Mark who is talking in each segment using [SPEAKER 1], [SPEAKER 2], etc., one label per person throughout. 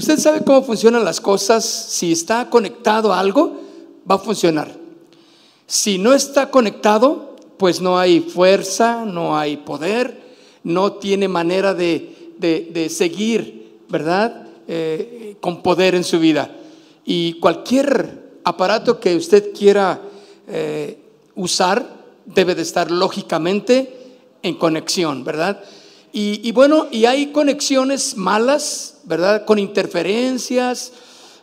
[SPEAKER 1] Usted sabe cómo funcionan las cosas. Si está conectado a algo, va a funcionar. Si no está conectado, pues no hay fuerza, no hay poder, no tiene manera de, de- seguir, ¿verdad? Eh, con poder en su vida. Y cualquier aparato que usted quiera eh, usar debe de estar lógicamente en conexión, ¿verdad? Y, bueno, y hay conexiones malas, ¿verdad? Con interferencias.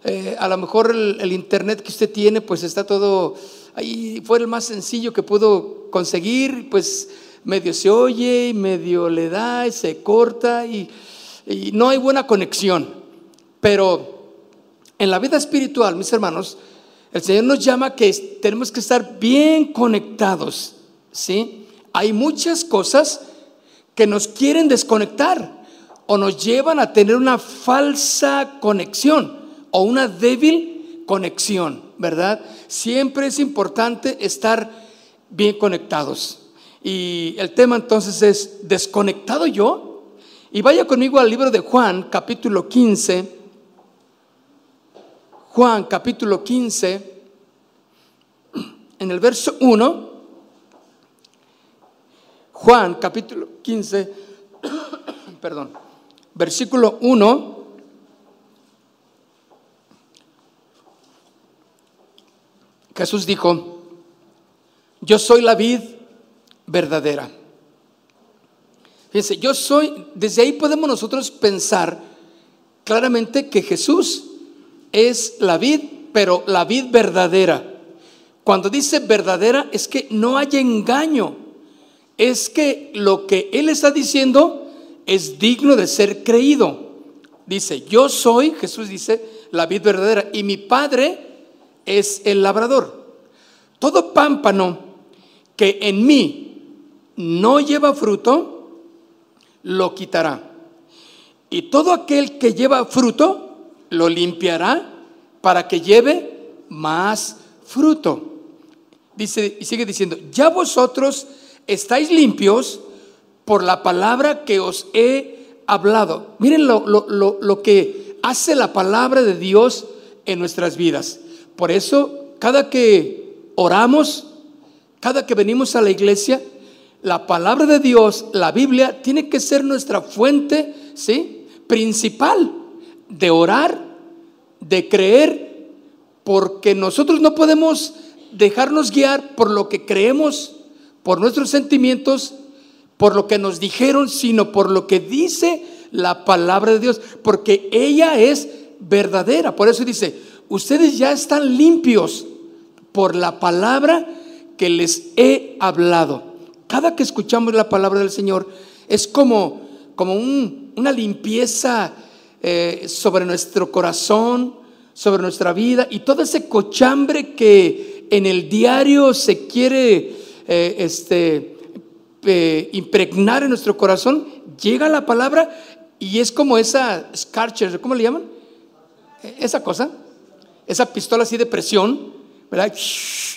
[SPEAKER 1] eh, a lo mejor el, internet que usted tiene, pues está todo ahí, fue el más sencillo que pudo conseguir, pues medio se oye y medio le da y se corta y, no hay buena conexión. Pero en la vida espiritual, mis hermanos, el Señor nos llama que tenemos que estar bien conectados, ¿sí? Hay muchas cosas que nos quieren desconectar o nos llevan a tener una falsa conexión o una débil conexión, ¿verdad? Siempre es importante estar bien conectados. Y el tema entonces es, ¿desconectado yo? Y vaya conmigo al libro de Juan, capítulo 15. Juan, capítulo 15, en el verso 1. Juan, capítulo 15, perdón, versículo 1. Jesús dijo, yo soy la vid verdadera. Fíjense, yo soy, desde ahí podemos nosotros pensar claramente que Jesús es la vid, pero la vid verdadera. Cuando dice verdadera es que no hay engaño, es que lo que Él está diciendo es digno de ser creído. Dice, yo soy, Jesús dice, la vid verdadera y mi Padre es el labrador. Todo pámpano que en mí no lleva fruto, lo quitará. Y todo aquel que lleva fruto, lo limpiará para que lleve más fruto. Dice, y sigue diciendo, ya vosotros estáis limpios por la palabra que os he hablado. Miren lo, lo- lo- lo que hace la palabra de Dios en nuestras vidas. Por eso, cada que oramos, cada que venimos a la iglesia, la palabra de Dios, la Biblia, tiene que ser nuestra fuente, ¿sí? Principal de orar, de creer, porque nosotros no podemos dejarnos guiar por lo que creemos, por nuestros sentimientos, por lo que nos dijeron, sino por lo que dice la palabra de Dios, porque ella es verdadera. Por eso dice, ustedes ya están limpios por la palabra que les he hablado. Cada que escuchamos la palabra del Señor es como, como un- una limpieza eh, sobre nuestro corazón, sobre nuestra vida y todo ese cochambre que en el diario se quiere eh, este, eh, impregnar en nuestro corazón, llega la palabra y es como esa Scarcher, ¿cómo le llaman? Esa cosa, esa pistola así de presión, ¿verdad?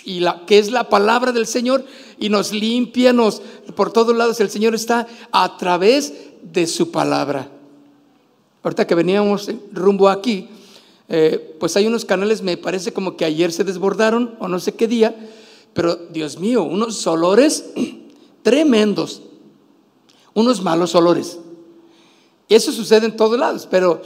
[SPEAKER 1] Y la que es la palabra del Señor y nos limpia, nos por todos lados el Señor está a través de su palabra. Ahorita que veníamos rumbo aquí, eh, pues hay unos canales, me parece como que ayer se desbordaron o no sé qué día, pero Dios mío, unos olores tremendos, unos malos olores. Eso sucede en todos lados, pero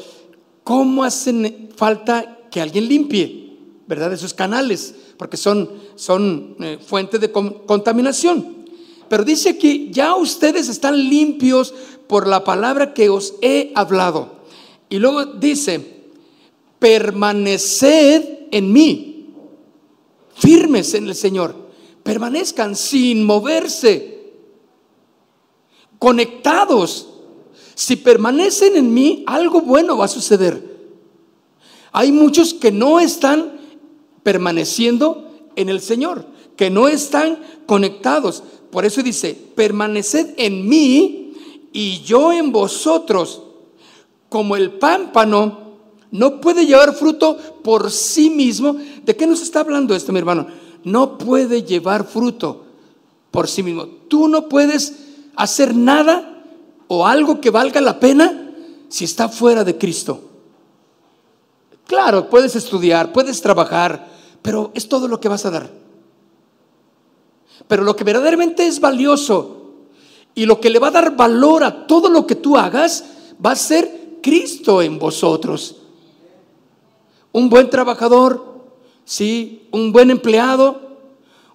[SPEAKER 1] ¿cómo hacen falta que alguien limpie, verdad, esos canales? Porque son, son eh, fuente de con- contaminación. Pero dice que ya ustedes están limpios por la palabra que os he hablado. Y luego dice, permaneced en mí, firmes en el Señor, permanezcan sin moverse, conectados. Si permanecen en mí, algo bueno va a suceder. Hay muchos que no están permaneciendo en el Señor, que no están conectados. Por eso dice, permaneced en mí y yo en vosotros, como el pámpano no puede llevar fruto por sí mismo. ¿De qué nos está hablando esto, mi hermano? No puede llevar fruto por sí mismo. Tú no puedes hacer nada o algo que valga la pena si está fuera de Cristo. Claro, puedes estudiar, puedes trabajar, pero es todo lo que vas a dar. Pero lo que verdaderamente es valioso y lo que le va a dar valor a todo lo que tú hagas va a ser Cristo en vosotros. Un buen trabajador, sí, un buen empleado,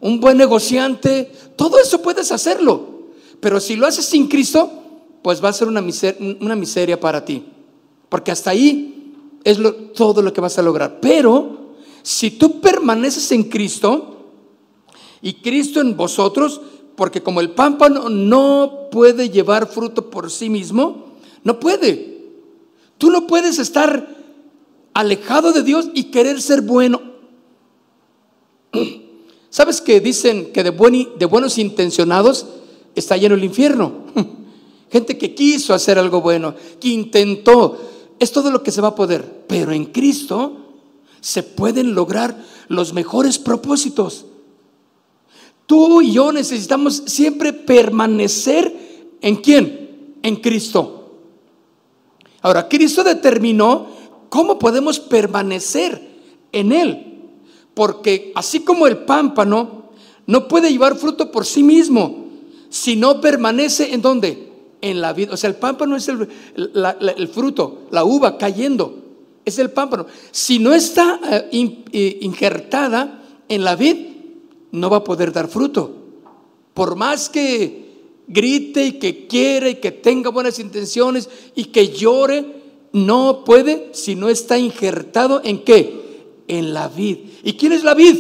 [SPEAKER 1] un buen negociante, todo eso puedes hacerlo. Pero si lo haces sin Cristo, pues va a ser una miseria, una miseria para ti. Porque hasta ahí es todo lo que vas a lograr. Pero si tú permaneces en Cristo y Cristo en vosotros, porque como el pámpano no puede llevar fruto por sí mismo, no puede. Tú no puedes estar alejado de Dios y querer ser bueno. ¿Sabes que dicen que de, de buenos intencionados está lleno el infierno? Gente que quiso hacer algo bueno, que intentó. Es todo lo que se va a poder. Pero en Cristo se pueden lograr los mejores propósitos. Tú y yo necesitamos siempre permanecer en quién? En Cristo. Ahora, Cristo determinó cómo podemos permanecer en Él. Porque así como el pámpano no puede llevar fruto por sí mismo, si no permanece en dónde? en la vida. O sea, el pámpano es el, el fruto, la uva cayendo. Es el pámpano. Si no está eh, eh, injertada en la vid, no va a poder dar fruto. Por más que grite y que quiere y que tenga buenas intenciones y que llore, no puede si no está injertado en qué? En la vid. ¿Y quién es la vid?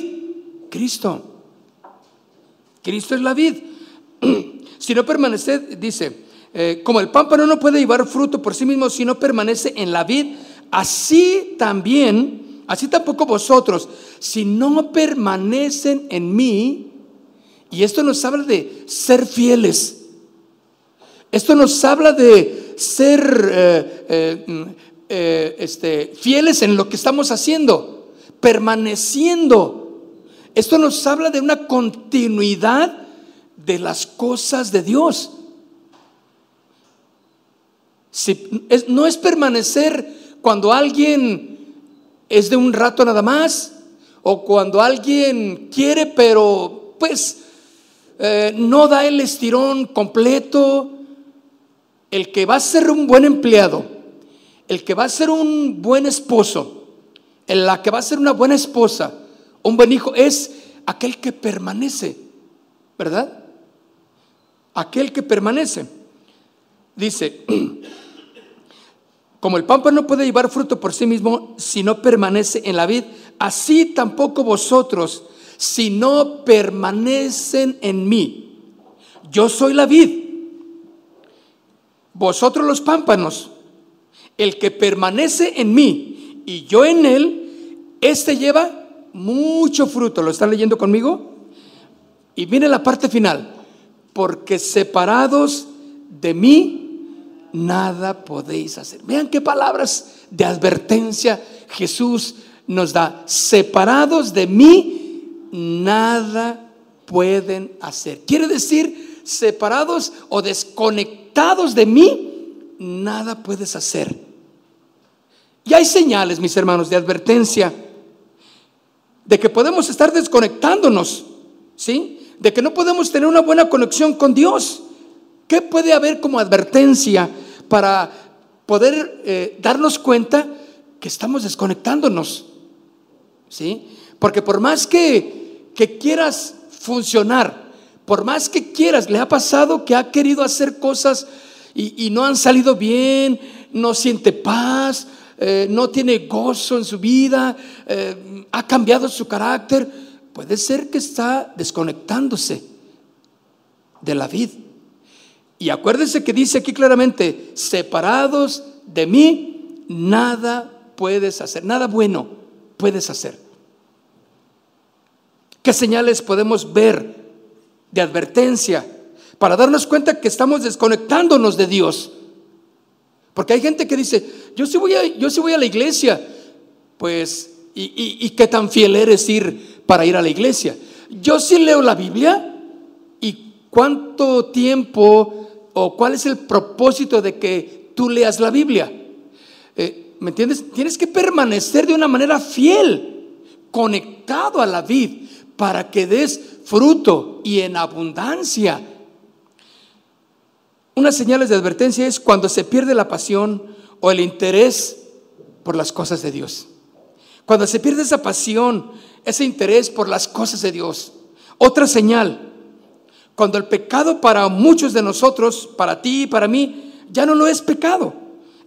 [SPEAKER 1] Cristo. Cristo es la vid. si no permanece, dice, eh, como el pámpano no puede llevar fruto por sí mismo si no permanece en la vid, así también, así tampoco vosotros, si no permanecen en mí, y esto nos habla de ser fieles, esto nos habla de ser eh, eh, este, fieles en lo que estamos haciendo, permaneciendo. Esto nos habla de una continuidad de las cosas de Dios no es permanecer cuando alguien es de un rato nada más o cuando alguien quiere pero pues eh, no da el estirón completo. El que va a ser un buen empleado, el que va a ser un buen esposo, la que va a ser una buena esposa, un buen hijo, es aquel que permanece, ¿verdad? Aquel que permanece. Dice, como el pámpano no puede llevar fruto por sí mismo si no permanece en la vid, así tampoco vosotros si no permanecen en mí. Yo soy la vid, vosotros los pámpanos. El que permanece en mí y yo en él, este lleva mucho fruto. ¿Lo están leyendo conmigo? Y viene la parte final. Porque separados de mí, nada podéis hacer. Vean qué palabras de advertencia Jesús nos da. Separados de mí, nada pueden hacer. Quiere decir, separados o desconectados de mí, nada puedes hacer. Y hay señales, mis hermanos, de advertencia de que podemos estar desconectándonos, ¿sí? De que no podemos tener una buena conexión con Dios. ¿Qué puede haber como advertencia para poder eh, darnos cuenta que estamos desconectándonos? ¿Sí? Porque por más que, que quieras funcionar, por más que quieras, le ha pasado que ha querido hacer cosas y, no han salido bien, no siente paz, eh, no tiene gozo en su vida, eh, ha cambiado su carácter, puede ser que está desconectándose de la vida. Y acuérdense que dice aquí claramente, separados de mí, nada puedes hacer, nada bueno puedes hacer. ¿Qué señales podemos ver de advertencia para darnos cuenta que estamos desconectándonos de Dios? Porque hay gente que dice, yo sí voy a, yo sí voy a la iglesia, pues, ¿y, y qué tan fiel eres ir para ir a la iglesia? Yo sí leo la Biblia y cuánto tiempo o cuál es el propósito de que tú leas la Biblia. Eh, ¿Me entiendes? Tienes que permanecer de una manera fiel, conectado a la vid, para que des fruto y en abundancia. Unas señales de advertencia es cuando se pierde la pasión o el interés por las cosas de Dios. Cuando se pierde esa pasión, ese interés por las cosas de Dios. Otra señal, cuando el pecado para muchos de nosotros, para ti y para mí, ya no lo es pecado.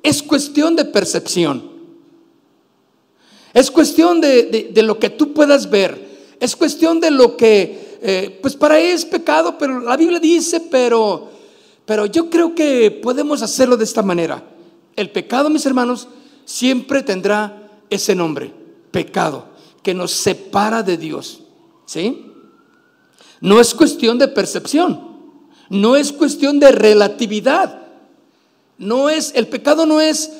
[SPEAKER 1] Es cuestión de percepción. Es cuestión de, lo que tú puedas ver. Es cuestión de lo que, eh, pues para él es pecado, pero la Biblia dice, pero, pero yo creo que podemos hacerlo de esta manera. El pecado, mis hermanos, siempre tendrá ese nombre, pecado que nos separa de Dios. ¿Sí? No es cuestión de percepción, no es cuestión de relatividad. No es el pecado no es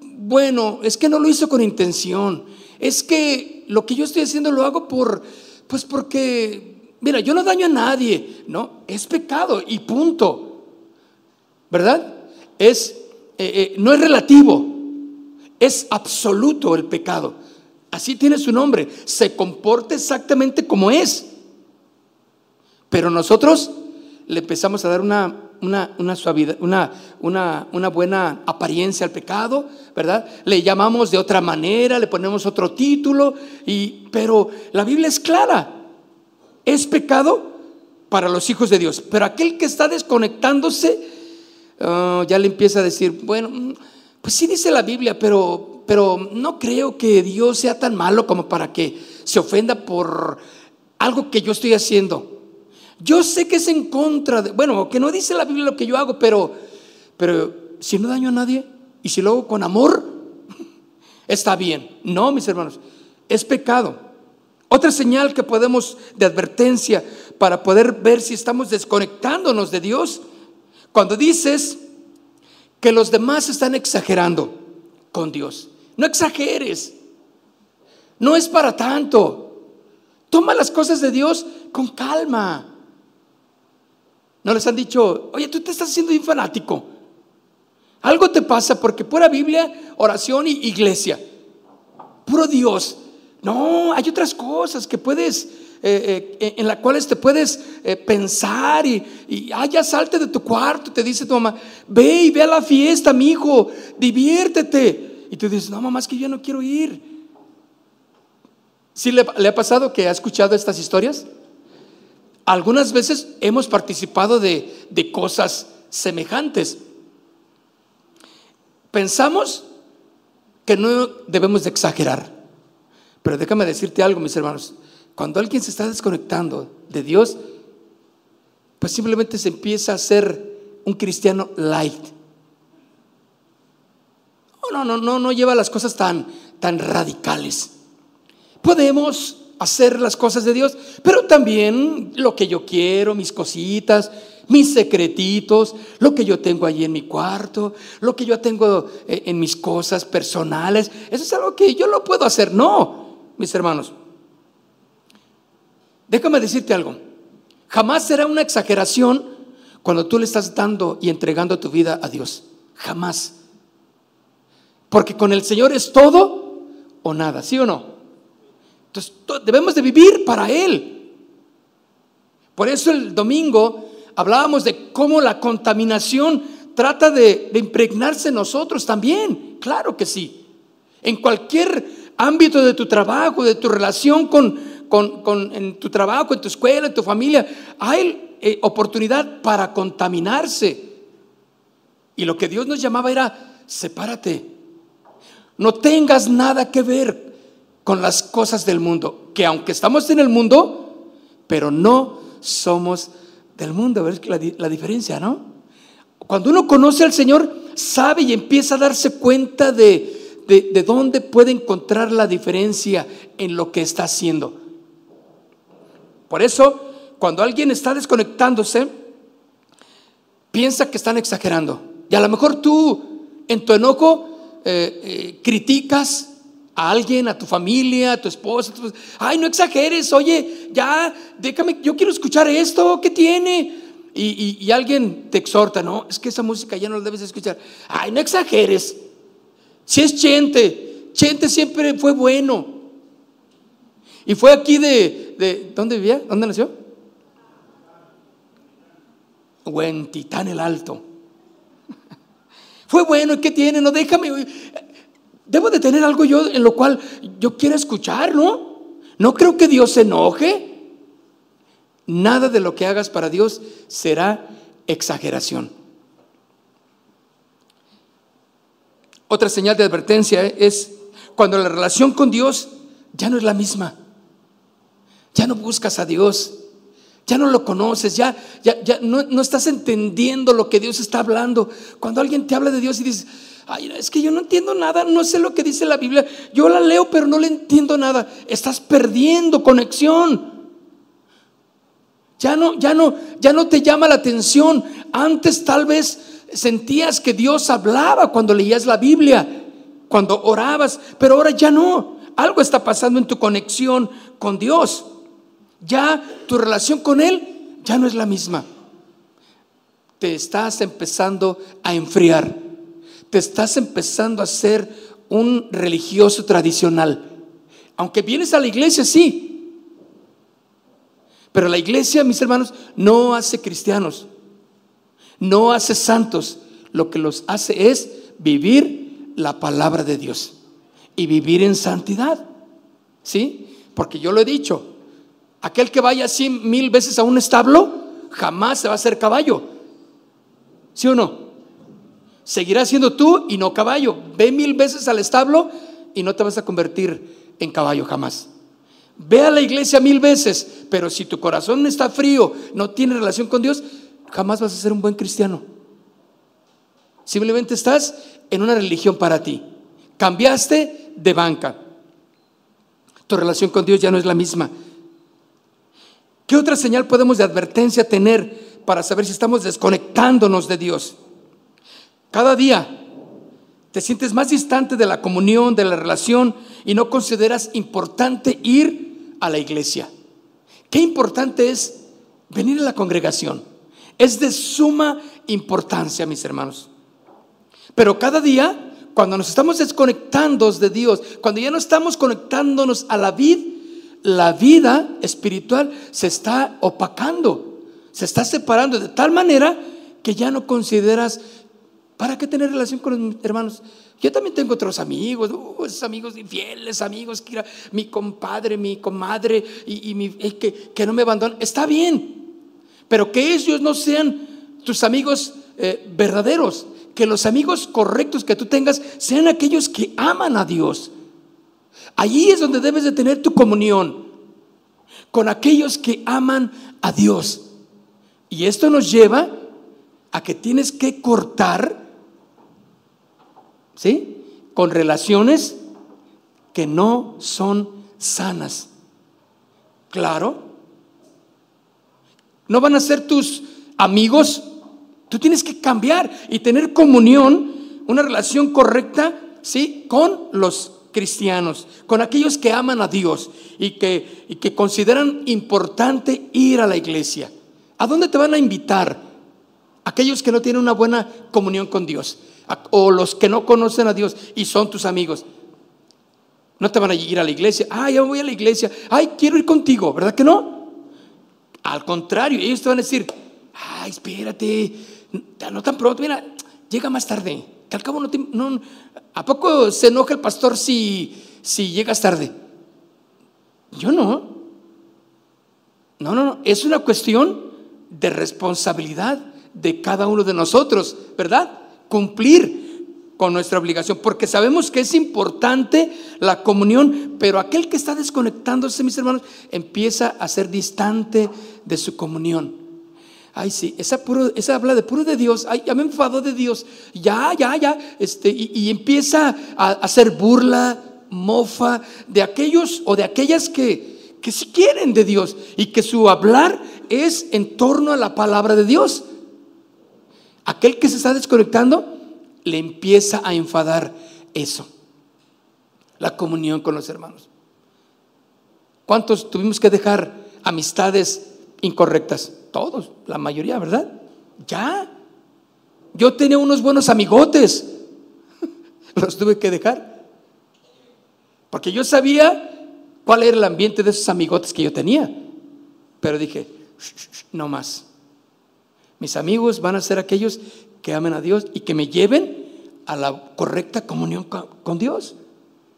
[SPEAKER 1] bueno, es que no lo hizo con intención. Es que lo que yo estoy haciendo lo hago por pues porque mira, yo no daño a nadie, no, es pecado y punto. ¿Verdad? Es eh, eh, no es relativo, es absoluto el pecado. Así tiene su nombre. Se comporta exactamente como es. Pero nosotros le empezamos a dar una, una, suavidad, una, una, buena apariencia al pecado, ¿verdad? Le llamamos de otra manera, le ponemos otro título, y, pero la Biblia es clara. Es pecado para los hijos de Dios. Pero aquel que está desconectándose, ah, ya le empieza a decir, bueno, mm, pues sí dice la Biblia, pero pero no creo que Dios sea tan malo como para que se ofenda por algo que yo estoy haciendo. Yo sé que es en contra de, bueno, que no dice la Biblia lo que yo hago, pero, pero si no daño a nadie y si lo hago con amor, está bien. No, mis hermanos, es pecado. Otra señal que podemos de advertencia para poder ver si estamos desconectándonos de Dios, cuando dices que los demás están exagerando con Dios. No exageres. No es para tanto. Toma las cosas de Dios con calma. No les han dicho, oye, tú te estás haciendo un fanático. Algo te pasa porque pura Biblia, oración y iglesia. Puro Dios. No, hay otras cosas que puedes, eh, eh, en las cuales te puedes eh, pensar y, y ah, ya salte de tu cuarto, te dice tu mamá, ve y ve a la fiesta, mi hijo, diviértete. Y tú dices, no, mamá, es que yo no quiero ir. ¿Sí le, ha pasado que ha escuchado estas historias? Algunas veces hemos participado de, de cosas semejantes. Pensamos que no debemos de exagerar. Pero déjame decirte algo, mis hermanos. Cuando alguien se está desconectando de Dios, pues simplemente se empieza a ser un cristiano light no, no, no, no lleva las cosas tan, tan radicales. Podemos hacer las cosas de Dios, pero también lo que yo quiero, mis cositas, mis secretitos, lo que yo tengo allí en mi cuarto, lo que yo tengo eh, en mis cosas personales, eso es algo que yo lo puedo hacer. No, mis hermanos. Déjame decirte algo. Jamás será una exageración cuando tú le estás dando y entregando tu vida a Dios. Jamás. Porque con el Señor es todo o nada, ¿sí o no? Entonces debemos de vivir para Él. Por eso el domingo hablábamos de cómo la contaminación trata de, impregnarse en nosotros también. Claro que sí. En cualquier ámbito de tu trabajo, de tu relación con, con, en tu trabajo, en tu escuela, en tu familia, hay eh, oportunidad para contaminarse. Y lo que Dios nos llamaba era, sepárate, no tengas nada que ver con las cosas del mundo, que aunque estamos en el mundo, pero no somos del mundo. ¿Ves la, la diferencia, no? Cuando uno conoce al Señor, sabe y empieza a darse cuenta de, de, de dónde puede encontrar la diferencia en lo que está haciendo. Por eso, cuando alguien está desconectándose, piensa que están exagerando. Y a lo mejor tú, en tu enojo, eh, eh, criticas a alguien, a tu familia, a tu esposa. Ay, no exageres, oye, ya, déjame, yo quiero escuchar esto, ¿qué tiene? Y, y, alguien te exhorta, no, es que esa música ya no la debes escuchar. Ay, no exageres. Si es Chente, Chente siempre fue bueno. Y fue aquí de, de ¿dónde vivía? ¿Dónde nació? Huentitán el Alto. Fue bueno, ¿qué tiene? No déjame. Debo de tener algo yo en lo cual yo quiera escuchar, ¿no? No creo que Dios se enoje. Nada de lo que hagas para Dios será exageración. Otra señal de advertencia es cuando la relación con Dios ya no es la misma. Ya no buscas a Dios. Ya no lo conoces, ya, ya, ya no, no, estás entendiendo lo que Dios está hablando. Cuando alguien te habla de Dios y dices, ay, es que yo no entiendo nada, no sé lo que dice la Biblia, yo la leo pero no le entiendo nada, estás perdiendo conexión. Ya no, ya no, ya no te llama la atención. Antes tal vez sentías que Dios hablaba cuando leías la Biblia, cuando orabas, pero ahora ya no. Algo está pasando en tu conexión con Dios ya tu relación con Él ya no es la misma. Te estás empezando a enfriar. Te estás empezando a ser un religioso tradicional. Aunque vienes a la iglesia, sí. Pero la iglesia, mis hermanos, no hace cristianos. No hace santos. Lo que los hace es vivir la palabra de Dios y vivir en santidad. ¿Sí? Porque yo lo he dicho, Aquel que vaya así mil veces a un establo, jamás se va a hacer caballo. ¿Sí o no? Seguirás siendo tú y no caballo. Ve mil veces al establo y no te vas a convertir en caballo jamás. Ve a la iglesia mil veces, pero si tu corazón está frío, no tiene relación con Dios, jamás vas a ser un buen cristiano. Simplemente estás en una religión para ti. Cambiaste de banca. Tu relación con Dios ya no es la misma. ¿Qué otra señal podemos de advertencia tener para saber si estamos desconectándonos de Dios? Cada día te sientes más distante de la comunión, de la relación y no consideras importante ir a la iglesia. Qué importante es venir a la congregación. Es de suma importancia, mis hermanos. Pero cada día, cuando nos estamos desconectando de Dios, cuando ya no estamos conectándonos a la vida, la vida espiritual se está opacando, se está separando de tal manera que ya no consideras, ¿para qué tener relación con los hermanos? Yo también tengo otros amigos, uh, esos amigos infieles, amigos, que mi compadre, mi comadre, y, mi, que, que, no me abandonan. Está bien, pero que ellos no sean tus amigos eh, verdaderos, que los amigos correctos que tú tengas sean aquellos que aman a Dios, Allí es donde debes de tener tu comunión con aquellos que aman a Dios. Y esto nos lleva a que tienes que cortar, ¿sí? Con relaciones que no son sanas. Claro. No van a ser tus amigos. Tú tienes que cambiar y tener comunión, una relación correcta, ¿sí? Con los cristianos, con aquellos que aman a Dios y que, y que consideran importante ir a la iglesia. ¿A dónde te van a invitar? Aquellos que no tienen una buena comunión con Dios o los que no conocen a Dios y son tus amigos. No te van a ir a la iglesia. Ah, ya voy a la iglesia. Ay, quiero ir contigo. ¿Verdad que no? Al contrario, ellos te van a decir, ay, espérate, no tan pronto, mira, llega más tarde. Que al cabo no, te, no, ¿A poco se enoja el pastor si, si llegas tarde? Yo no. No, no, no. Es una cuestión de responsabilidad de cada uno de nosotros, ¿verdad? Cumplir con nuestra obligación, porque sabemos que es importante la comunión, pero aquel que está desconectándose, mis hermanos, empieza a ser distante de su comunión. Ay, sí, esa, puro, esa habla de puro de Dios. Ay, ya me enfadó de Dios. Ya, ya, ya. Este, y, empieza a, hacer burla, mofa de aquellos o de aquellas que, que quieren de Dios y que su hablar es en torno a la palabra de Dios. Aquel que se está desconectando le empieza a enfadar eso, la comunión con los hermanos. ¿Cuántos tuvimos que dejar amistades incorrectas? Todos, la mayoría, ¿verdad? Ya. Yo tenía unos buenos amigotes, los tuve que dejar. Porque yo sabía cuál era el ambiente de esos amigotes que yo tenía. Pero dije, no más. Mis amigos van a ser aquellos que amen a Dios y que me lleven a la correcta comunión con Dios.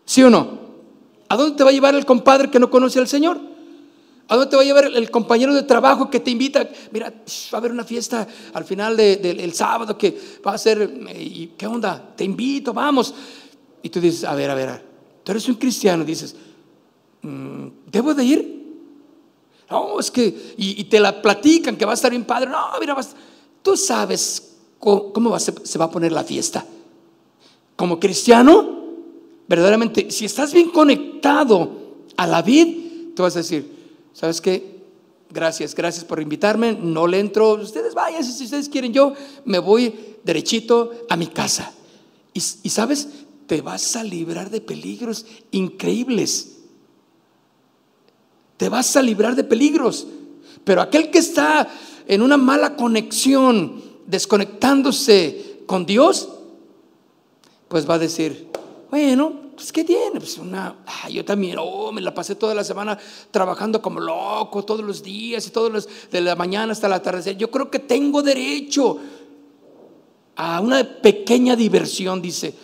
[SPEAKER 1] ¿Sí o no? ¿A dónde te va a llevar el compadre que no conoce al Señor? ¿A dónde te va a llevar el compañero de trabajo que te invita? Mira, va a haber una fiesta al final del sábado que va a ser, ¿y qué onda? Te invito, vamos. Y tú dices, a ver, a ver, tú eres un cristiano, dices, mm, ¿debo de ir? No, es que, y, te la platican que va a estar bien padre. No, mira, vas, tú sabes cómo, se, va a poner la fiesta. Como cristiano, verdaderamente, si estás bien conectado a la vid, tú vas a decir, ¿sabes qué? Gracias, gracias por invitarme. No le entro. Ustedes vayan, si ustedes quieren, yo me voy derechito a mi casa. y sabes, te vas a librar de peligros increíbles te vas a librar de peligros. Pero aquel que está en una mala conexión, desconectándose con Dios, pues va a decir, bueno, pues ¿qué tiene? Pues una, yo también, oh, me la pasé toda la semana trabajando como loco, todos los días y todos los, de la mañana hasta la tarde. Yo creo que tengo derecho a una pequeña diversión, dice.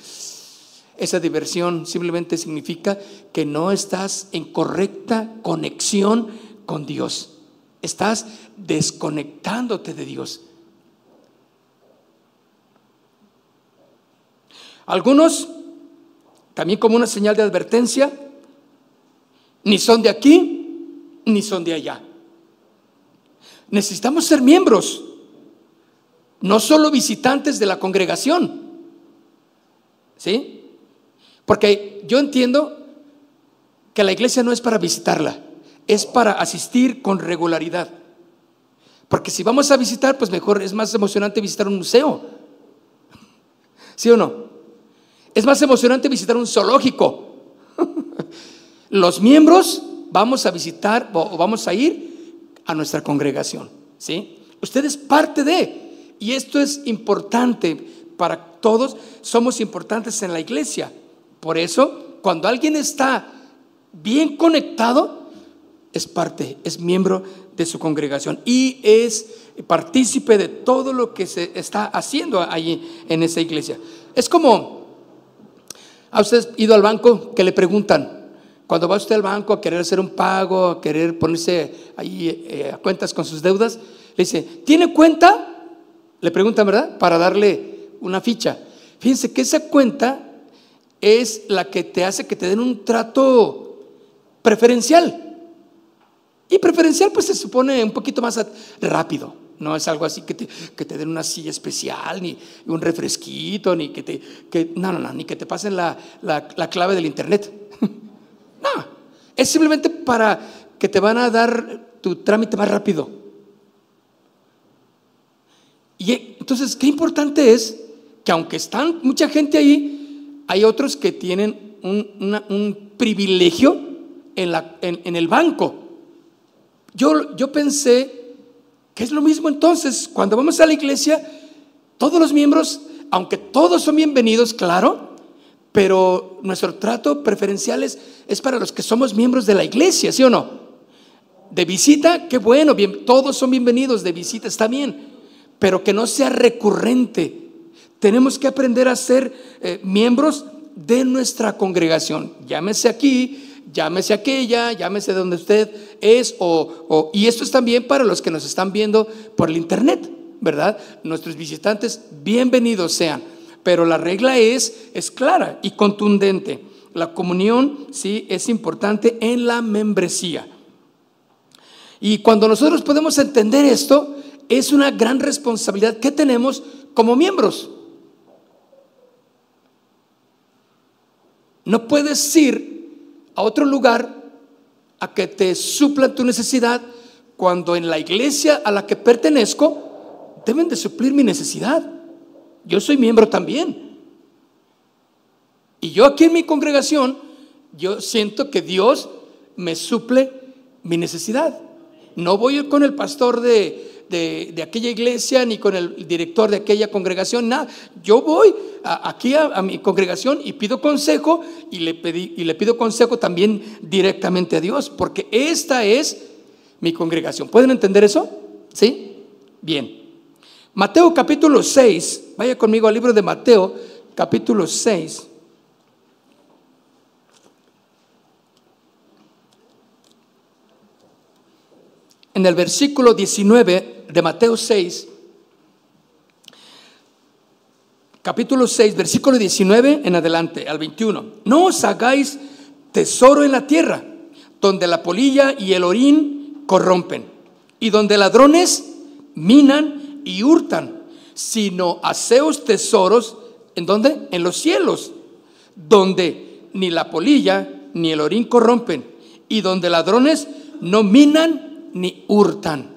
[SPEAKER 1] Esa diversión simplemente significa que no estás en correcta conexión con Dios. Estás desconectándote de Dios. Algunos, también como una señal de advertencia, ni son de aquí, ni son de allá. Necesitamos ser miembros, no solo visitantes de la congregación. ¿Sí? Porque yo entiendo que la iglesia no es para visitarla, es para asistir con regularidad. Porque si vamos a visitar, pues mejor es más emocionante visitar un museo. ¿Sí o no? Es más emocionante visitar un zoológico. Los miembros vamos a visitar o vamos a ir a nuestra congregación. ¿Sí? Usted es parte de, y esto es importante para todos, somos importantes en la iglesia. Por eso, cuando alguien está bien conectado, es parte, es miembro de su congregación y es partícipe de todo lo que se está haciendo allí en esa iglesia. Es como, ¿ha usted ido al banco que le preguntan? Cuando va usted al banco a querer hacer un pago, a querer ponerse ahí eh, a cuentas con sus deudas, le dice, ¿tiene cuenta? Le preguntan, ¿verdad? Para darle una ficha. Fíjense que esa cuenta es la que te hace que te den un trato preferencial. Y preferencial pues se supone un poquito más rápido. No es algo así que te, que te den una silla especial, ni un refresquito, ni que te... Que, no, no, no, ni que te pasen la, la, la clave del internet. no, es simplemente para que te van a dar tu trámite más rápido. Y entonces, qué importante es que aunque están mucha gente ahí, hay otros que tienen un, privilegio en, la, en, el banco. Yo, yo pensé que es lo mismo entonces, cuando vamos a la iglesia, todos los miembros, aunque todos son bienvenidos, claro, pero nuestro trato preferencial es, para los que somos miembros de la iglesia, ¿sí o no? De visita, qué bueno, bien, todos son bienvenidos, de visita está bien, pero que no sea recurrente tenemos que aprender a ser eh, miembros de nuestra congregación. Llámese aquí, llámese aquella, llámese donde usted es, o, y esto es también para los que nos están viendo por el internet, ¿verdad? Nuestros visitantes, bienvenidos sean. Pero la regla es, es clara y contundente. La comunión, sí, es importante en la membresía. Y cuando nosotros podemos entender esto, es una gran responsabilidad que tenemos como miembros. No puedes ir a otro lugar a que te supla tu necesidad cuando en la iglesia a la que pertenezco deben de suplir mi necesidad. Yo soy miembro también. Y yo aquí en mi congregación, yo siento que Dios me suple mi necesidad. No voy con el pastor de, de, aquella iglesia ni con el director de aquella congregación, nada. Yo voy aquí a, mi congregación y pido consejo y le, y le pido consejo también directamente a Dios, porque esta es mi congregación. ¿Pueden entender eso? ¿Sí? Bien. Mateo capítulo 6, vaya conmigo al libro de Mateo capítulo 6. En el versículo 19 de Mateo 6, capítulo 6, versículo 19 en adelante, al 21. No os hagáis tesoro en la tierra, donde la polilla y el orín corrompen, y donde ladrones minan y hurtan, sino haceos tesoros, ¿en dónde? En los cielos, donde ni la polilla ni el orín corrompen, y donde ladrones no minan ni hurtan.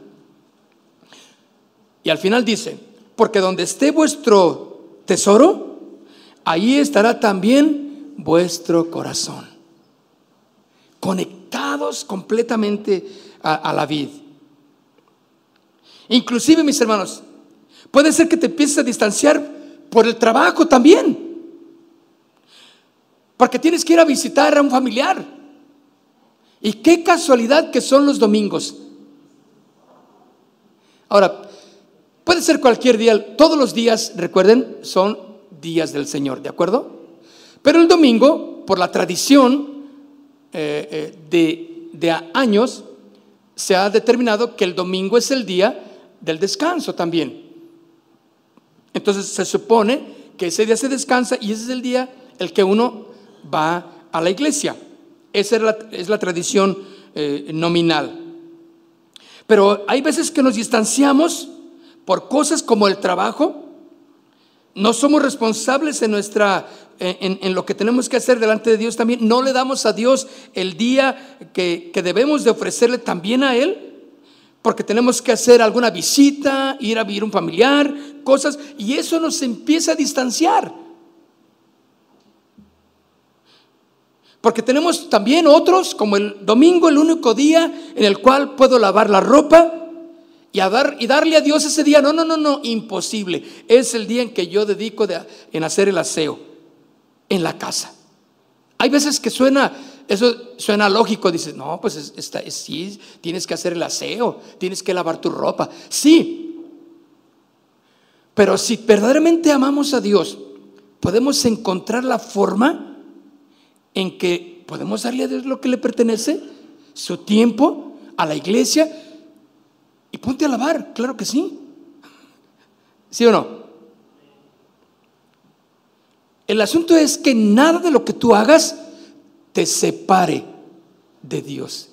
[SPEAKER 1] Y al final dice, porque donde esté vuestro tesoro, ahí estará también vuestro corazón. Conectados completamente a, la vida. Inclusive, mis hermanos, puede ser que te empieces a distanciar por el trabajo también. Porque tienes que ir a visitar a un familiar. Y qué casualidad que son los domingos. Ahora, puede ser cualquier día, todos los días, recuerden, son días del Señor, ¿de acuerdo? Pero el domingo, por la tradición eh, eh, de, años, se ha determinado que el domingo es el día del descanso también. Entonces se supone que ese día se descansa y ese es el día el que uno va a la iglesia. Esa es la, es la tradición eh, nominal. Pero hay veces que nos distanciamos por cosas como el trabajo. No somos responsables en nuestra en, lo que tenemos que hacer delante de Dios también. No le damos a Dios el día que, que debemos de ofrecerle también a Él. Porque tenemos que hacer alguna visita, ir a vivir un familiar, cosas, y eso nos empieza a distanciar. Porque tenemos también otros, como el domingo, el único día en el cual puedo lavar la ropa y, dar, y darle a Dios ese día. No, no, no, no, imposible. Es el día en que yo dedico en hacer el aseo en la casa. Hay veces que suena, eso suena lógico, dices, no, pues sí, tienes que hacer el aseo, tienes que lavar tu ropa. Sí, pero si verdaderamente amamos a Dios, podemos encontrar la forma en que podemos darle a Dios lo que le pertenece, su tiempo, a la iglesia, y ponte a lavar, claro que sí. ¿Sí o no? El asunto es que nada de lo que tú hagas te separe de Dios,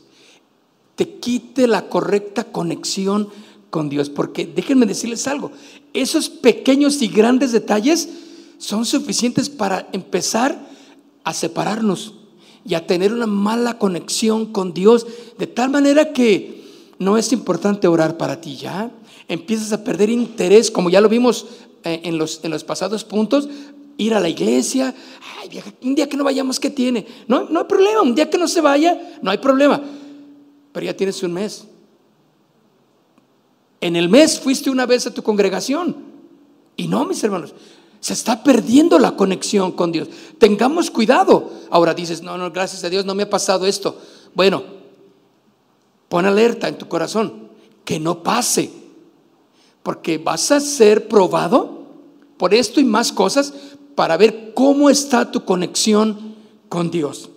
[SPEAKER 1] te quite la correcta conexión con Dios, porque déjenme decirles algo, esos pequeños y grandes detalles son suficientes para empezar a separarnos y a tener una mala conexión con Dios, de tal manera que no es importante orar para ti ya. Empiezas a perder interés, como ya lo vimos eh, en los, en los pasados puntos, ir a la iglesia, Ay, un día que no vayamos, ¿qué tiene? No, no hay problema, un día que no se vaya, no hay problema. Pero ya tienes un mes. En el mes fuiste una vez a tu congregación. Y no, mis hermanos, se está perdiendo la conexión con Dios. Tengamos cuidado. Ahora dices, no, no, gracias a Dios no me ha pasado esto. Bueno, pon alerta en tu corazón, que no pase, porque vas a ser probado por esto y más cosas para ver cómo está tu conexión con Dios.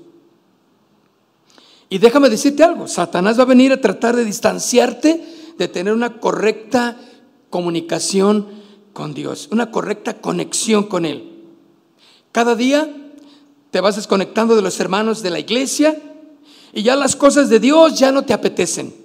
[SPEAKER 1] Y déjame decirte algo, Satanás va a venir a tratar de distanciarte de tener una correcta comunicación con Dios, una correcta conexión con Él. Cada día te vas desconectando de los hermanos de la iglesia y ya las cosas de Dios ya no te apetecen.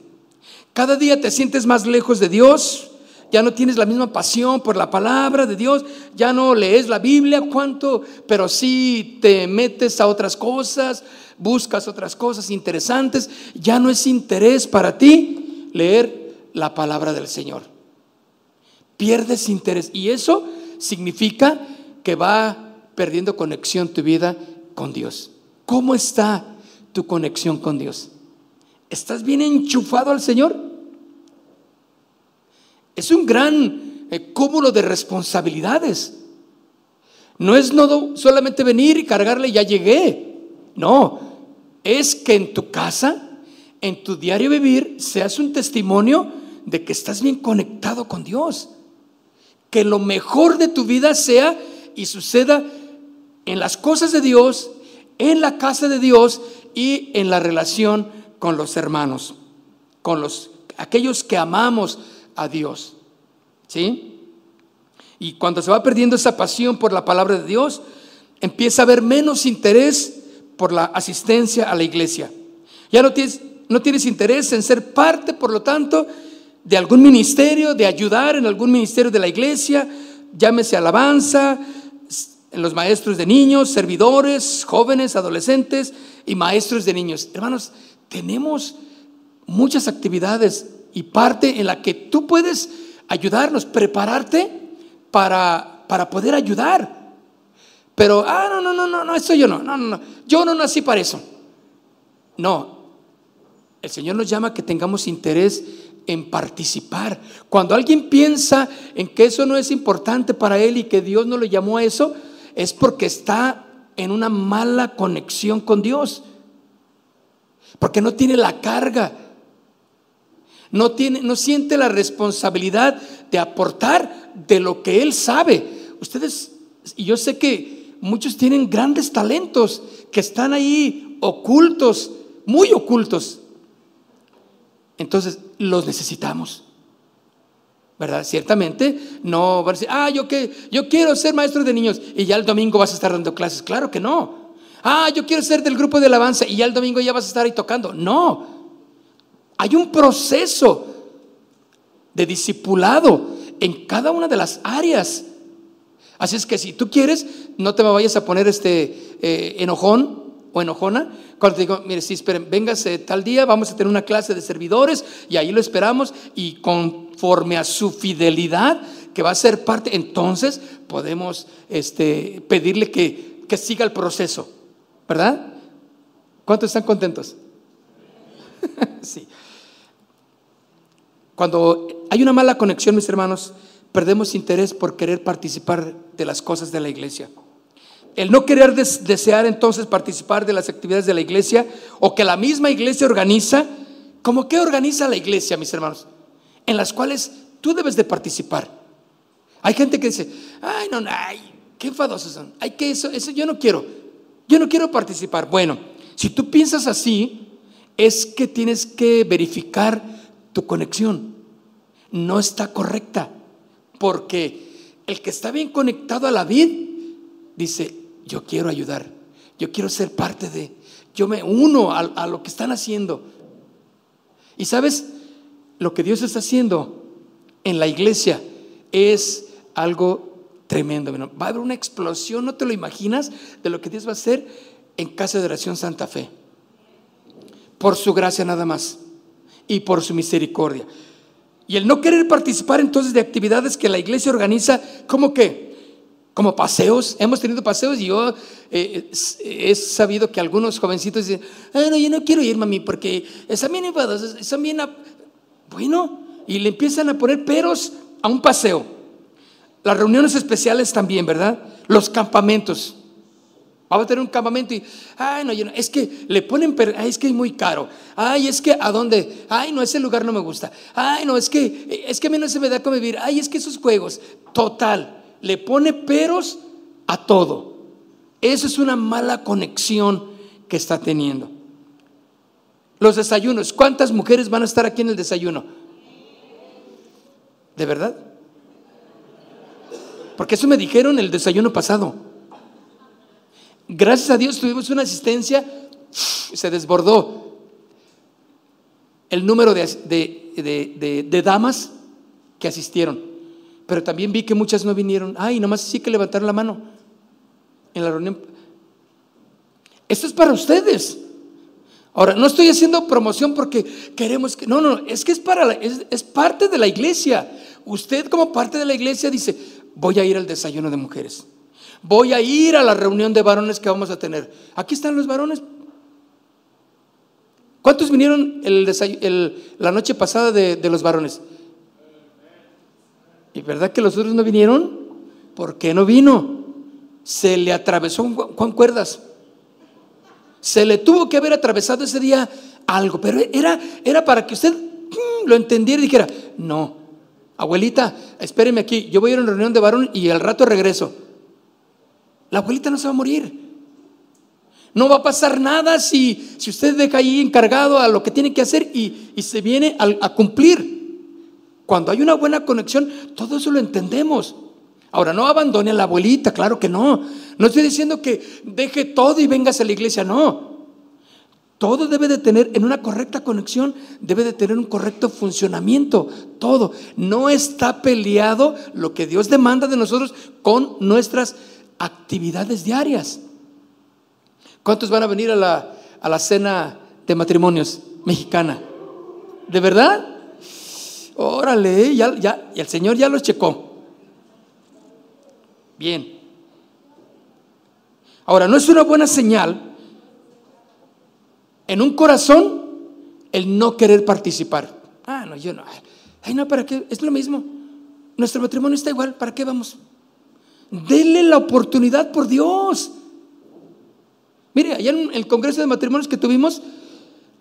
[SPEAKER 1] Cada día te sientes más lejos de Dios, ya no tienes la misma pasión por la palabra de Dios, ya no lees la Biblia, cuánto, pero sí te metes a otras cosas, buscas otras cosas interesantes, ya no es interés para ti leer la palabra del Señor. Pierdes interés y eso significa que va perdiendo conexión tu vida con Dios. ¿Cómo está tu conexión con Dios? ¿Estás bien enchufado al Señor? Es un gran eh, cúmulo de responsabilidades. No es no solamente venir y cargarle, ya llegué. No, es que en tu casa, en tu diario vivir, seas un testimonio de que estás bien conectado con Dios. Que lo mejor de tu vida sea y suceda en las cosas de Dios, en la casa de Dios y en la relación con los hermanos, con los aquellos que amamos a Dios. ¿Sí? Y cuando se va perdiendo esa pasión por la palabra de Dios, empieza a haber menos interés por la asistencia a la iglesia. Ya no tienes, no tienes interés en ser parte, por lo tanto, de algún ministerio, de ayudar en algún ministerio de la iglesia, llámese alabanza, en los maestros de niños, servidores, jóvenes, adolescentes y maestros de niños. Hermanos, tenemos muchas actividades y parte en la que tú puedes ayudarnos, prepararte para, para poder ayudar. Pero, ah, no, no, no, no, no, eso yo no, no, no, no, yo no nací para eso. No, el Señor nos llama a que tengamos interés en participar. Cuando alguien piensa en que eso no es importante para él y que Dios no lo llamó a eso, es porque está en una mala conexión con Dios. Porque no tiene la carga no, tiene, no siente la responsabilidad de aportar de lo que él sabe. Ustedes, y yo sé que muchos tienen grandes talentos que están ahí ocultos, muy ocultos. Entonces, los necesitamos. ¿Verdad? Ciertamente no va a decir, ah, yo, yo quiero ser maestro de niños y ya el domingo vas a estar dando clases. Claro que no. Ah, yo quiero ser del grupo de alabanza y ya el domingo ya vas a estar ahí tocando. No. Hay un proceso de discipulado en cada una de las áreas. Así es que si tú quieres, no te me vayas a poner este eh, enojón o enojona. Cuando te digo, mire, sí, esperen, véngase tal día, vamos a tener una clase de servidores y ahí lo esperamos y conforme a su fidelidad, que va a ser parte, entonces podemos este, pedirle que, que siga el proceso, ¿verdad? ¿Cuántos están contentos? sí. Cuando hay una mala conexión, mis hermanos, perdemos interés por querer participar de las cosas de la iglesia. El no querer desear entonces participar de las actividades de la iglesia o que la misma iglesia organiza, ¿cómo qué organiza la iglesia, mis hermanos? En las cuales tú debes de participar. Hay gente que dice, ay, no, ay, qué enfadosos son. Ay, que eso, eso yo no quiero. Yo no quiero participar. Bueno, si tú piensas así, es que tienes que verificar tu conexión no está correcta, porque el que está bien conectado a la vid dice, yo quiero ayudar, yo quiero ser parte de, yo me uno a, lo que están haciendo. Y sabes, lo que Dios está haciendo en la iglesia es algo tremendo. Va a haber una explosión, no te lo imaginas, de lo que Dios va a hacer en Casa de Oración Santa Fe. Por su gracia nada más y por su misericordia. Y el no querer participar entonces de actividades que la iglesia organiza, ¿cómo que? Como paseos. Hemos tenido paseos y yo eh, he sabido que algunos jovencitos dicen, ah, no, yo no quiero ir, mami, porque están bien enfadosos, están bien... Bueno, y le empiezan a poner peros a un paseo. Las reuniones especiales también, ¿verdad? Los campamentos. Vamos a tener un campamento y, ay, no, es que le ponen, ay, es que es muy caro. Ay, es que, ¿a dónde? Ay, no, ese lugar no me gusta. Ay, no, es que, es que a mí no se me da convivir. Ay, es que esos juegos, total, le pone peros a todo. Eso es una mala conexión que está teniendo. Los desayunos, ¿cuántas mujeres van a estar aquí en el desayuno? ¿De verdad? Porque eso me dijeron el desayuno pasado. Gracias a Dios tuvimos una asistencia, se desbordó el número de, damas que asistieron. Pero también vi que muchas no vinieron. Ay, nomás sí que levantaron la mano en la reunión. Esto es para ustedes. Ahora, no estoy haciendo promoción porque queremos que... No, no, es que es, para es, parte de la iglesia. Usted como parte de la iglesia dice, voy a ir al desayuno de mujeres. Voy a ir a la reunión de varones que vamos a tener. Aquí están los varones. ¿Cuántos vinieron la noche pasada de, los varones? ¿Y verdad que los otros no vinieron? ¿Por qué no vino? Se le atravesó Juan Cuerdas. Se le tuvo que haber atravesado ese día algo, pero era, era para que usted mm, lo entendiera y dijera, no, abuelita, espéreme aquí, yo voy a ir a una reunión de varón y al rato regreso. La abuelita no se va a morir. No va a pasar nada si, si usted deja ahí encargado a lo que tiene que hacer y, se viene a cumplir. Cuando hay una buena conexión, todo eso lo entendemos. Ahora, no abandone a la abuelita, claro que no. No estoy diciendo que deje todo y vengas a la iglesia, no. Todo debe de tener en una correcta conexión, debe de tener un correcto funcionamiento, todo. No está peleado lo que Dios demanda de nosotros con nuestras actividades diarias. ¿Cuántos van a venir a la, a la cena de matrimonios mexicana? ¿De verdad? Órale, ya, y el Señor ya los checó. Bien. Ahora, no es una buena señal en un corazón el no querer participar. Ah, no, yo no. Ay, no, ¿para qué? Es lo mismo. Nuestro matrimonio está igual, ¿para qué vamos? Denle la oportunidad por Dios. Mire, allá en el Congreso de Matrimonios que tuvimos,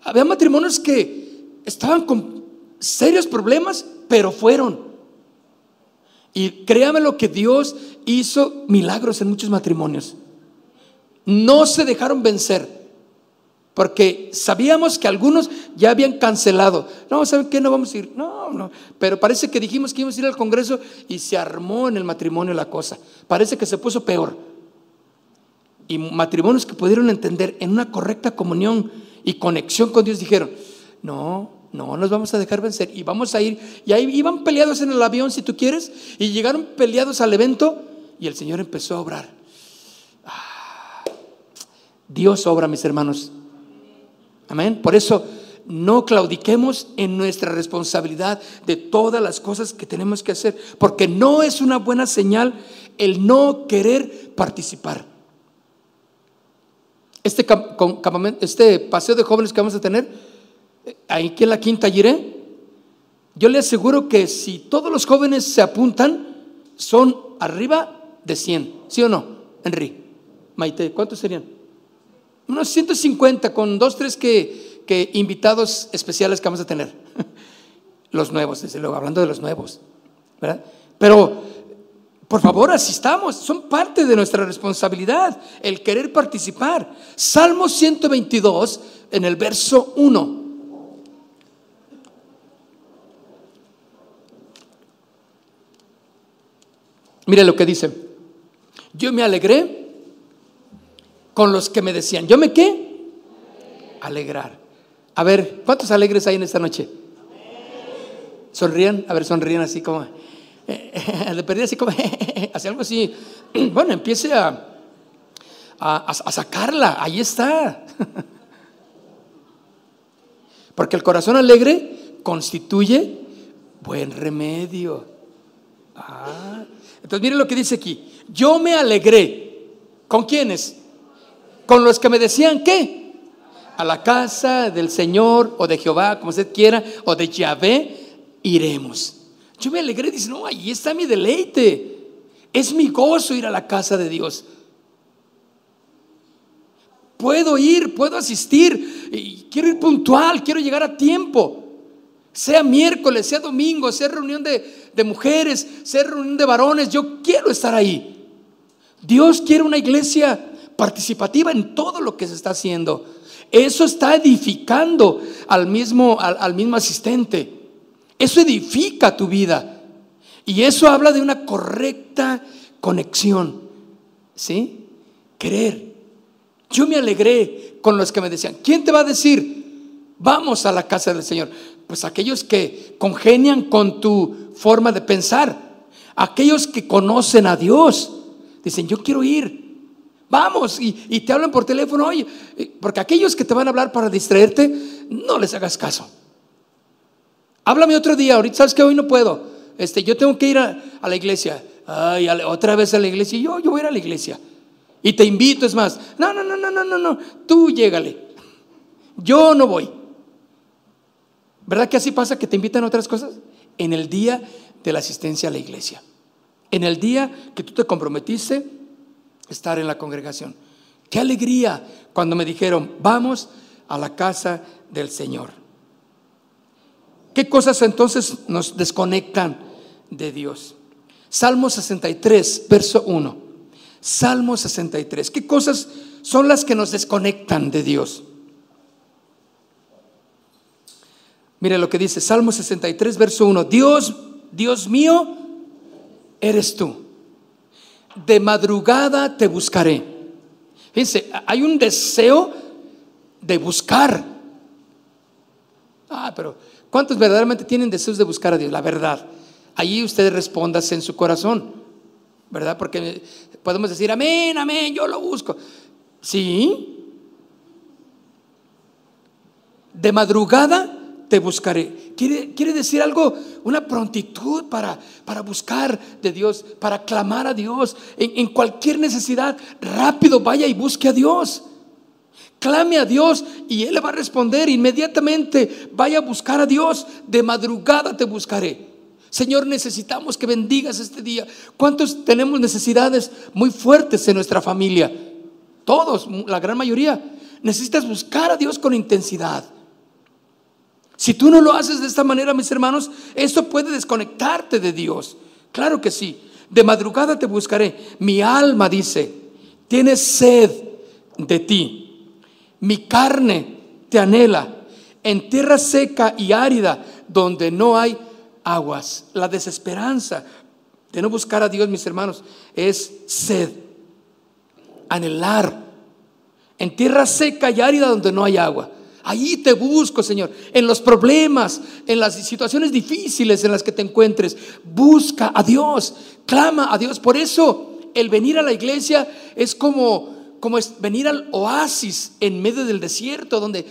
[SPEAKER 1] había matrimonios que estaban con serios problemas, pero fueron. Y créame lo que Dios hizo milagros en muchos matrimonios. No se dejaron vencer. Porque sabíamos que algunos ya habían cancelado. No, ¿saben qué? No vamos a ir. No, no. Pero parece que dijimos que íbamos a ir al Congreso y se armó en el matrimonio la cosa. Parece que se puso peor. Y matrimonios que pudieron entender en una correcta comunión y conexión con Dios dijeron, no, no nos vamos a dejar vencer y vamos a ir. Y ahí iban peleados en el avión, si tú quieres, y llegaron peleados al evento y el Señor empezó a obrar. Ah, Dios obra, mis hermanos. Amén. Por eso no claudiquemos en nuestra responsabilidad de todas las cosas que tenemos que hacer, porque no es una buena señal el no querer participar. Este, este paseo de jóvenes que vamos a tener, ahí que en la quinta iré, yo le aseguro que si todos los jóvenes se apuntan, son arriba de 100, ¿sí o no, Henry? Maite, ¿cuántos serían? Unos 150 con dos, tres que, invitados especiales que vamos a tener. Los nuevos, desde luego, hablando de los nuevos, ¿verdad? Pero, por favor, asistamos, son parte de nuestra responsabilidad, el querer participar. Salmo 122, en el verso 1. Mire lo que dice. Yo me alegré con los que me decían, ¿yo me qué? Alegrar. A ver, ¿cuántos alegres hay en esta noche? Sonrían, a ver, sonrían así como, le perdí así como, hace algo así. Bueno, empiece a, a, a sacarla, ahí está. Porque el corazón alegre constituye buen remedio. Ah, entonces miren lo que dice aquí. Yo me alegré. ¿Con quiénes? Con los que me decían qué? A la casa del Señor o de Jehová, como usted quiera, o de Yahvé, iremos. Yo me alegré, dice, no, ahí está mi deleite. Es mi gozo ir a la casa de Dios. Puedo ir, puedo asistir, quiero ir puntual, quiero llegar a tiempo. Sea miércoles, sea domingo, sea reunión de, de mujeres, sea reunión de varones, yo quiero estar ahí. Dios quiere una iglesia participativa en todo lo que se está haciendo. Eso está edificando al mismo, al, mismo asistente. Eso edifica tu vida. Y eso habla de una correcta conexión. ¿Sí? Creer. Yo me alegré con los que me decían, ¿quién te va a decir? Vamos a la casa del Señor. Pues aquellos que congenian con tu forma de pensar, aquellos que conocen a Dios, dicen, yo quiero ir. Vamos, y, te hablan por teléfono, oye, eh, porque aquellos que te van a hablar para distraerte, no les hagas caso. Háblame otro día, ahorita sabes que hoy no puedo. Este, yo tengo que ir a, la iglesia. Ay, otra vez a la iglesia. Yo, yo voy a ir a la iglesia. Y te invito, es más. No, no, no, no, no, no, no. Tú llégale. Yo no voy. ¿Verdad que así pasa que te invitan a otras cosas? En el día de la asistencia a la iglesia. En el día que tú te comprometiste estar en la congregación. Qué alegría cuando me dijeron, vamos a la casa del Señor. ¿Qué cosas entonces nos desconectan de Dios? Salmo 63, verso 1. Salmo 63. ¿Qué cosas son las que nos desconectan de Dios? Mire lo que dice Salmo 63, verso 1. Dios, Dios mío, eres tú. De madrugada te buscaré. Fíjense, hay un deseo de buscar. Ah, pero ¿cuántos verdaderamente tienen deseos de buscar a Dios? La verdad. Allí ustedes respondan en su corazón, ¿verdad? Porque podemos decir, amén, amén, yo lo busco. Sí. De madrugada te buscaré. Quiere, quiere decir algo, una prontitud para, para, buscar de Dios, para clamar a Dios. En, en cualquier necesidad, rápido vaya y busque a Dios. Clame a Dios y Él le va a responder inmediatamente. Vaya a buscar a Dios. De madrugada te buscaré. Señor, necesitamos que bendigas este día. ¿Cuántos tenemos necesidades muy fuertes en nuestra familia? Todos, la gran mayoría. Necesitas buscar a Dios con intensidad. Si tú no lo haces de esta manera, mis hermanos, esto puede desconectarte de Dios. Claro que sí. De madrugada te buscaré. Mi alma dice, tiene sed de ti. Mi carne te anhela. En tierra seca y árida, donde no hay aguas. La desesperanza de no buscar a Dios, mis hermanos, es sed. Anhelar. En tierra seca y árida, donde no hay agua. Allí te busco, Señor, en los problemas, en las situaciones difíciles en las que te encuentres. Busca a Dios, clama a Dios. Por eso el venir a la iglesia es como, como venir al oasis en medio del desierto, donde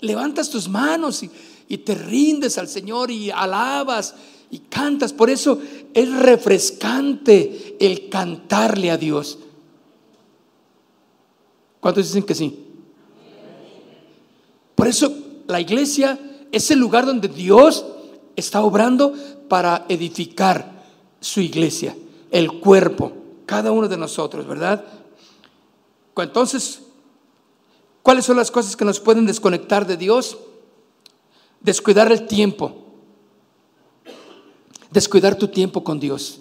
[SPEAKER 1] levantas tus manos y, y te rindes al Señor y alabas y cantas. Por eso es refrescante el cantarle a Dios. ¿Cuántos dicen que sí? Por eso la iglesia es el lugar donde Dios está obrando para edificar su iglesia, el cuerpo, cada uno de nosotros, ¿verdad? Entonces, ¿cuáles son las cosas que nos pueden desconectar de Dios? Descuidar el tiempo. Descuidar tu tiempo con Dios.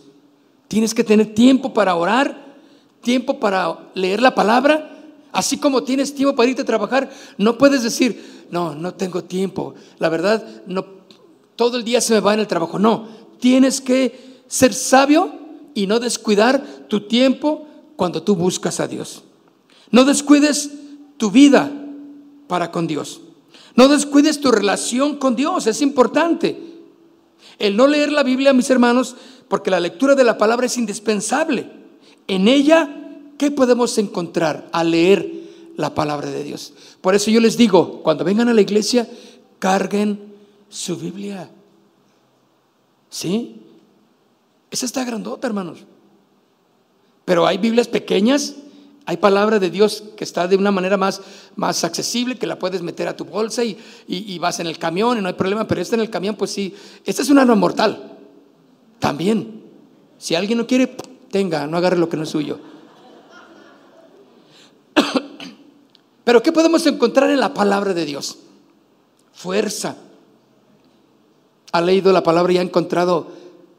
[SPEAKER 1] Tienes que tener tiempo para orar, tiempo para leer la palabra Así como tienes tiempo para irte a trabajar, no puedes decir, no, no tengo tiempo. La verdad, todo el día se me va en el trabajo. No, tienes que ser sabio y no descuidar tu tiempo cuando tú buscas a Dios. No descuides tu vida para con Dios. No descuides tu relación con Dios, es importante. El no leer la Biblia, mis hermanos, porque la lectura de la palabra es indispensable. En ella ¿Qué podemos encontrar al leer la palabra de Dios? Por eso yo les digo, cuando vengan a la iglesia, carguen su Biblia. ¿Sí? Esa está grandota, hermanos. Pero hay Biblias pequeñas, hay palabra de Dios que está de una manera más, más accesible, que la puedes meter a tu bolsa y, y, vas en el camión y no hay problema, pero esta en el camión, pues sí, esta es un arma mortal. También. Si alguien no quiere, tenga, no agarre lo que no es suyo. Pero ¿qué podemos encontrar en la palabra de Dios? Fuerza. ¿Ha leído la palabra y ha encontrado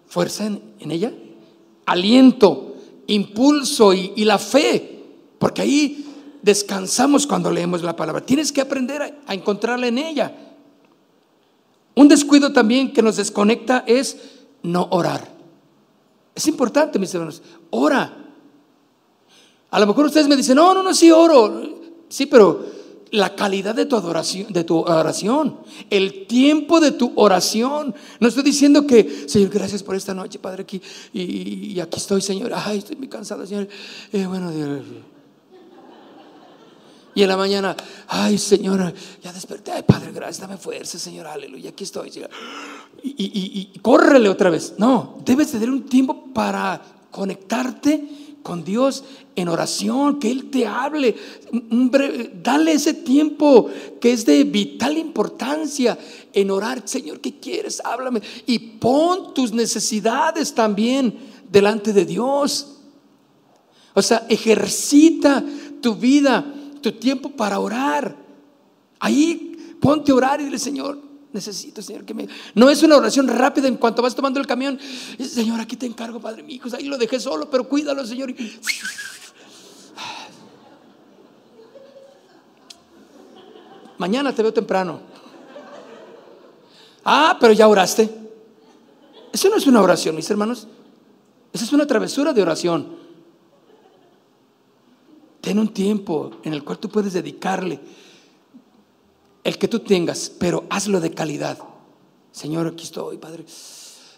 [SPEAKER 1] fuerza en, ella? Aliento, impulso y, y, la fe. Porque ahí descansamos cuando leemos la palabra. Tienes que aprender a, a encontrarla en ella. Un descuido también que nos desconecta es no orar. Es importante, mis hermanos. Ora. A lo mejor ustedes me dicen, no, no, no, sí oro. Sí, pero la calidad de tu adoración, de tu oración, el tiempo de tu oración. No estoy diciendo que, Señor, gracias por esta noche, Padre, aquí y, aquí estoy, Señor. Ay, estoy muy cansado, Señor. Eh, bueno, Dios. Y en la mañana, ay Señor, ya desperté, ay Padre, gracias, dame fuerza, Señor, aleluya, aquí estoy. Y, y, y, córrele otra vez. No, debes tener un tiempo para conectarte con Dios en oración, que Él te hable. dale ese tiempo que es de vital importancia en orar. Señor, ¿qué quieres? Háblame. Y pon tus necesidades también delante de Dios. O sea, ejercita tu vida tu tiempo para orar. Ahí ponte a orar y dile, Señor, necesito, Señor, que me... No es una oración rápida en cuanto vas tomando el camión. Señor, aquí te encargo, Padre mi hijo. Ahí lo dejé solo, pero cuídalo, Señor. Mañana te veo temprano. Ah, pero ya oraste. Eso no es una oración, mis hermanos. Esa es una travesura de oración. Ten un tiempo en el cual tú puedes dedicarle el que tú tengas, pero hazlo de calidad. Señor, aquí estoy, Padre.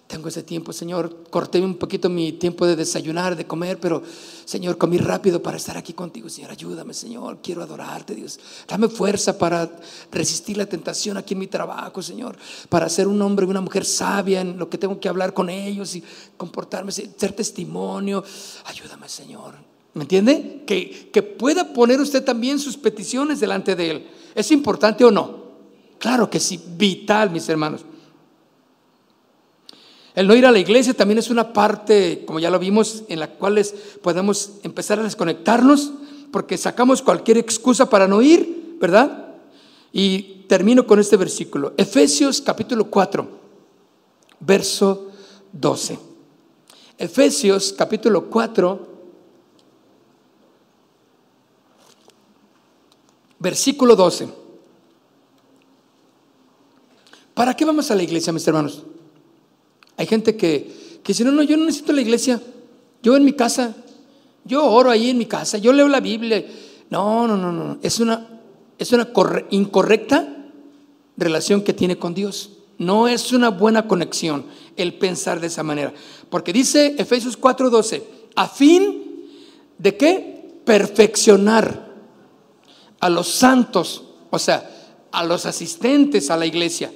[SPEAKER 1] Tengo ese tiempo, Señor. Corté un poquito mi tiempo de desayunar, de comer, pero Señor, comí rápido para estar aquí contigo. Señor, ayúdame, Señor. Quiero adorarte, Dios. Dame fuerza para resistir la tentación aquí en mi trabajo, Señor. Para ser un hombre y una mujer sabia en lo que tengo que hablar con ellos y comportarme, ser testimonio. Ayúdame, Señor. ¿Me entiende? Que, que pueda poner usted también sus peticiones delante de Él. ¿Es importante o no? Claro que sí, vital, mis hermanos. El no ir a la iglesia también es una parte, como ya lo vimos, en la cual podemos empezar a desconectarnos porque sacamos cualquier excusa para no ir, ¿verdad? Y termino con este versículo. Efesios capítulo 4, verso 12. Efesios capítulo 4, Versículo 12. ¿Para qué vamos a la iglesia, mis hermanos? Hay gente que, que dice, no, no, yo no necesito la iglesia. Yo en mi casa, yo oro ahí en mi casa, yo leo la Biblia. No, no, no, no. Es una, es una incorrecta relación que tiene con Dios. No es una buena conexión el pensar de esa manera. Porque dice Efesios 4:12, a fin de qué? Perfeccionar a los santos, o sea, a los asistentes a la iglesia,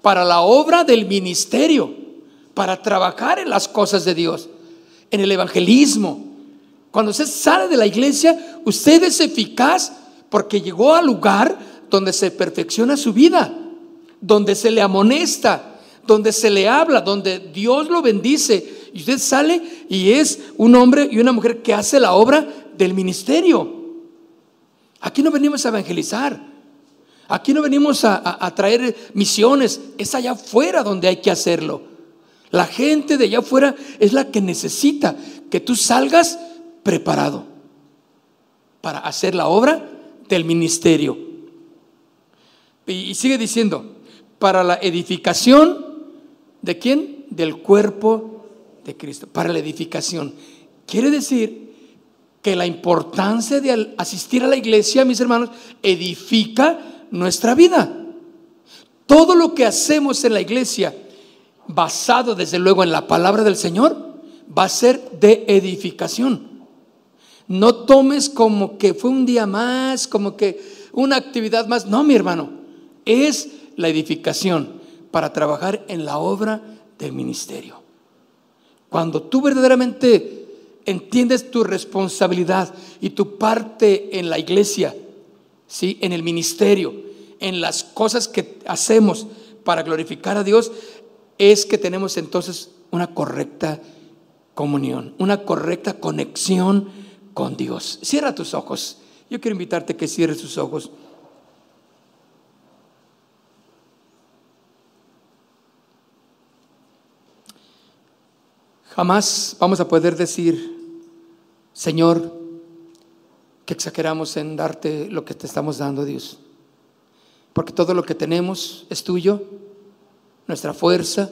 [SPEAKER 1] para la obra del ministerio, para trabajar en las cosas de Dios, en el evangelismo. Cuando usted sale de la iglesia, usted es eficaz porque llegó al lugar donde se perfecciona su vida, donde se le amonesta, donde se le habla, donde Dios lo bendice. Y usted sale y es un hombre y una mujer que hace la obra del ministerio. Aquí no venimos a evangelizar. Aquí no venimos a, traer misiones. Es allá afuera donde hay que hacerlo. La gente de allá afuera es la que necesita que tú salgas preparado para hacer la obra del ministerio. Y, sigue diciendo, para la edificación de quién? Del cuerpo de Cristo. Para la edificación. Quiere decir que la importancia de asistir a la iglesia, mis hermanos, edifica nuestra vida. Todo lo que hacemos en la iglesia, basado desde luego en la palabra del Señor, va a ser de edificación. No tomes como que fue un día más, como que una actividad más. No, mi hermano, es la edificación para trabajar en la obra del ministerio. Cuando tú verdaderamente entiendes tu responsabilidad y tu parte en la iglesia, ¿sí? en el ministerio, en las cosas que hacemos para glorificar a Dios, es que tenemos entonces una correcta comunión, una correcta conexión con Dios. Cierra tus ojos. Yo quiero invitarte a que cierres tus ojos. Jamás vamos a poder decir Señor, que exageramos en darte lo que te estamos dando, Dios. Porque todo lo que tenemos es tuyo, nuestra fuerza,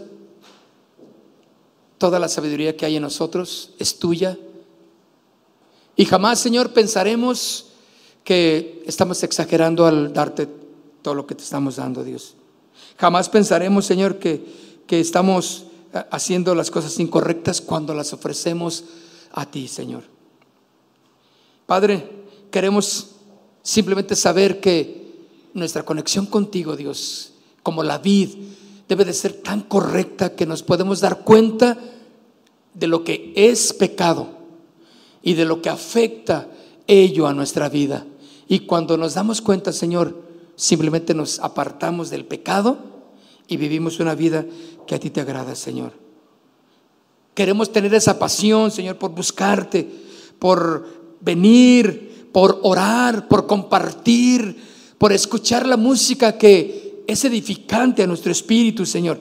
[SPEAKER 1] toda la sabiduría que hay en nosotros es tuya. Y jamás, Señor, pensaremos que estamos exagerando al darte todo lo que te estamos dando, Dios. Jamás pensaremos, Señor, que, que estamos eh, haciendo las cosas incorrectas cuando las ofrecemos a ti, Señor. Padre, queremos simplemente saber que nuestra conexión contigo, Dios, como la vid, debe de ser tan correcta que nos podemos dar cuenta de lo que es pecado y de lo que afecta ello a nuestra vida. Y cuando nos damos cuenta, Señor, simplemente nos apartamos del pecado y vivimos una vida que a ti te agrada, Señor. Queremos tener esa pasión, Señor, por buscarte, por venir, por orar, por compartir, por escuchar la música que es edificante a nuestro espíritu, Señor,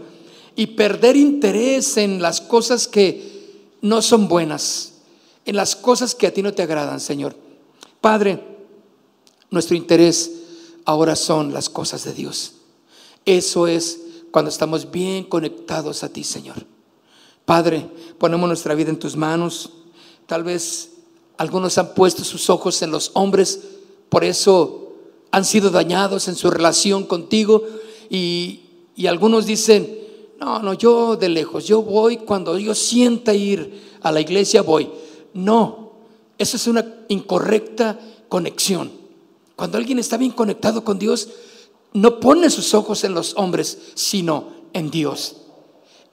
[SPEAKER 1] y perder interés en las cosas que no son buenas, en las cosas que a ti no te agradan, Señor. Padre, nuestro interés ahora son las cosas de Dios. Eso es cuando estamos bien conectados a ti, Señor. Padre, ponemos nuestra vida en tus manos. Tal vez algunos han puesto sus ojos en los hombres, por eso han sido dañados en su relación contigo y, algunos dicen, no, no, yo de lejos, yo voy cuando yo sienta ir a la iglesia, voy. No, eso es una incorrecta conexión. Cuando alguien está bien conectado con Dios, no pone sus ojos en los hombres, sino en Dios.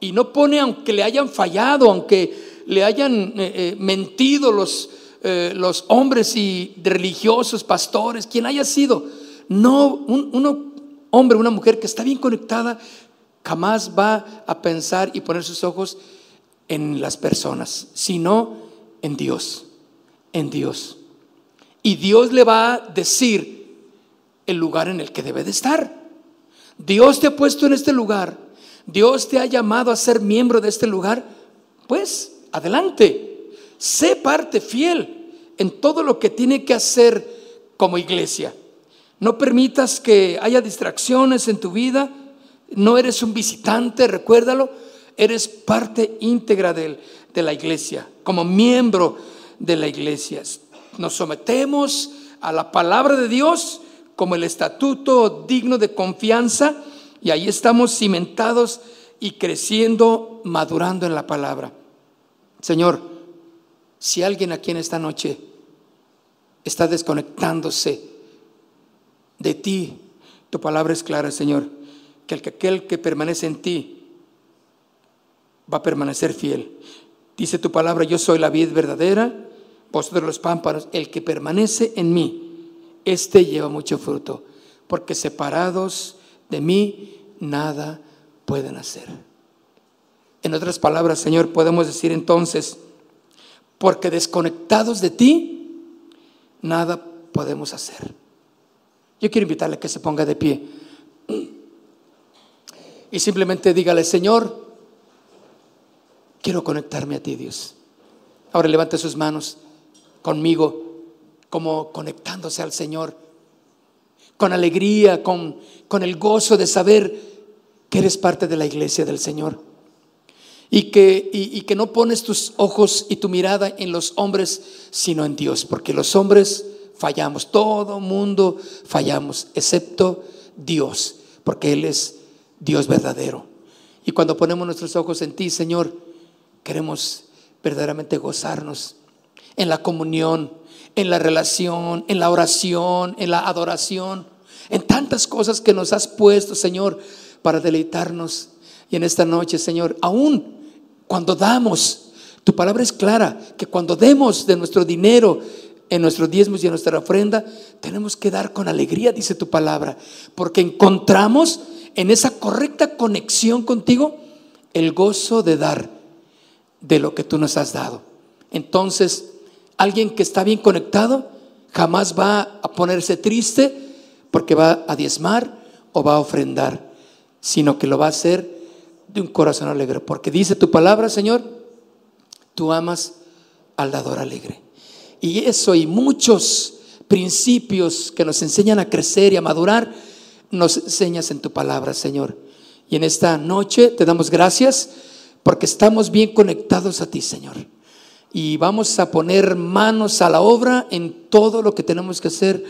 [SPEAKER 1] Y no pone, aunque le hayan fallado, aunque le hayan eh, eh, mentido los, eh, los hombres y religiosos, pastores, quien haya sido. No, un hombre, una mujer que está bien conectada, jamás va a pensar y poner sus ojos en las personas, sino en Dios, en Dios. Y Dios le va a decir el lugar en el que debe de estar. Dios te ha puesto en este lugar, Dios te ha llamado a ser miembro de este lugar, pues adelante. Sé parte fiel en todo lo que tiene que hacer como iglesia. No permitas que haya distracciones en tu vida. No eres un visitante, recuérdalo. Eres parte íntegra de, la iglesia, como miembro de la iglesia. Nos sometemos a la palabra de Dios como el estatuto digno de confianza y ahí estamos cimentados y creciendo, madurando en la palabra. Señor, si alguien aquí en esta noche está desconectándose de ti, tu palabra es clara, Señor, que aquel que permanece en ti va a permanecer fiel. Dice tu palabra, yo soy la vid verdadera, vosotros los pámpanos, el que permanece en mí, este lleva mucho fruto, porque separados de mí nada pueden hacer. En otras palabras, Señor, podemos decir entonces, porque desconectados de ti, nada podemos hacer. Yo quiero invitarle a que se ponga de pie y simplemente dígale, Señor, quiero conectarme a ti, Dios. Ahora levante sus manos conmigo, como conectándose al Señor, con alegría, con, con el gozo de saber que eres parte de la iglesia del Señor y que, y, que no pones tus ojos y tu mirada en los hombres, sino en Dios, porque los hombres fallamos, todo mundo fallamos, excepto Dios, porque Él es Dios verdadero. Y cuando ponemos nuestros ojos en ti, Señor, queremos verdaderamente gozarnos en la comunión, en la relación, en la oración, en la adoración, en tantas cosas que nos has puesto, Señor, para deleitarnos. Y en esta noche, Señor, aún cuando damos, tu palabra es clara, que cuando demos de nuestro dinero, en nuestros diezmos y en nuestra ofrenda, tenemos que dar con alegría, dice tu palabra, porque encontramos en esa correcta conexión contigo el gozo de dar de lo que tú nos has dado. Entonces, alguien que está bien conectado jamás va a ponerse triste porque va a diezmar o va a ofrendar, sino que lo va a hacer de un corazón alegre. Porque dice tu palabra, Señor, tú amas al dador alegre. Y eso y muchos principios que nos enseñan a crecer y a madurar, nos enseñas en tu palabra, Señor. Y en esta noche te damos gracias porque estamos bien conectados a ti, Señor. y vamos a poner manos a la obra en todo lo que tenemos que hacer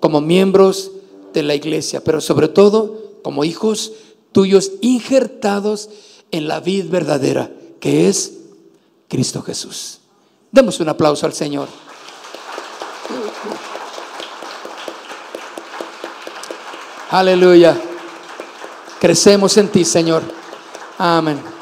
[SPEAKER 1] como miembros de la iglesia, pero sobre todo como hijos tuyos injertados en la vida verdadera, que es Cristo Jesús. Demos un aplauso al Señor. Aleluya. Crecemos en ti, Señor. Amén.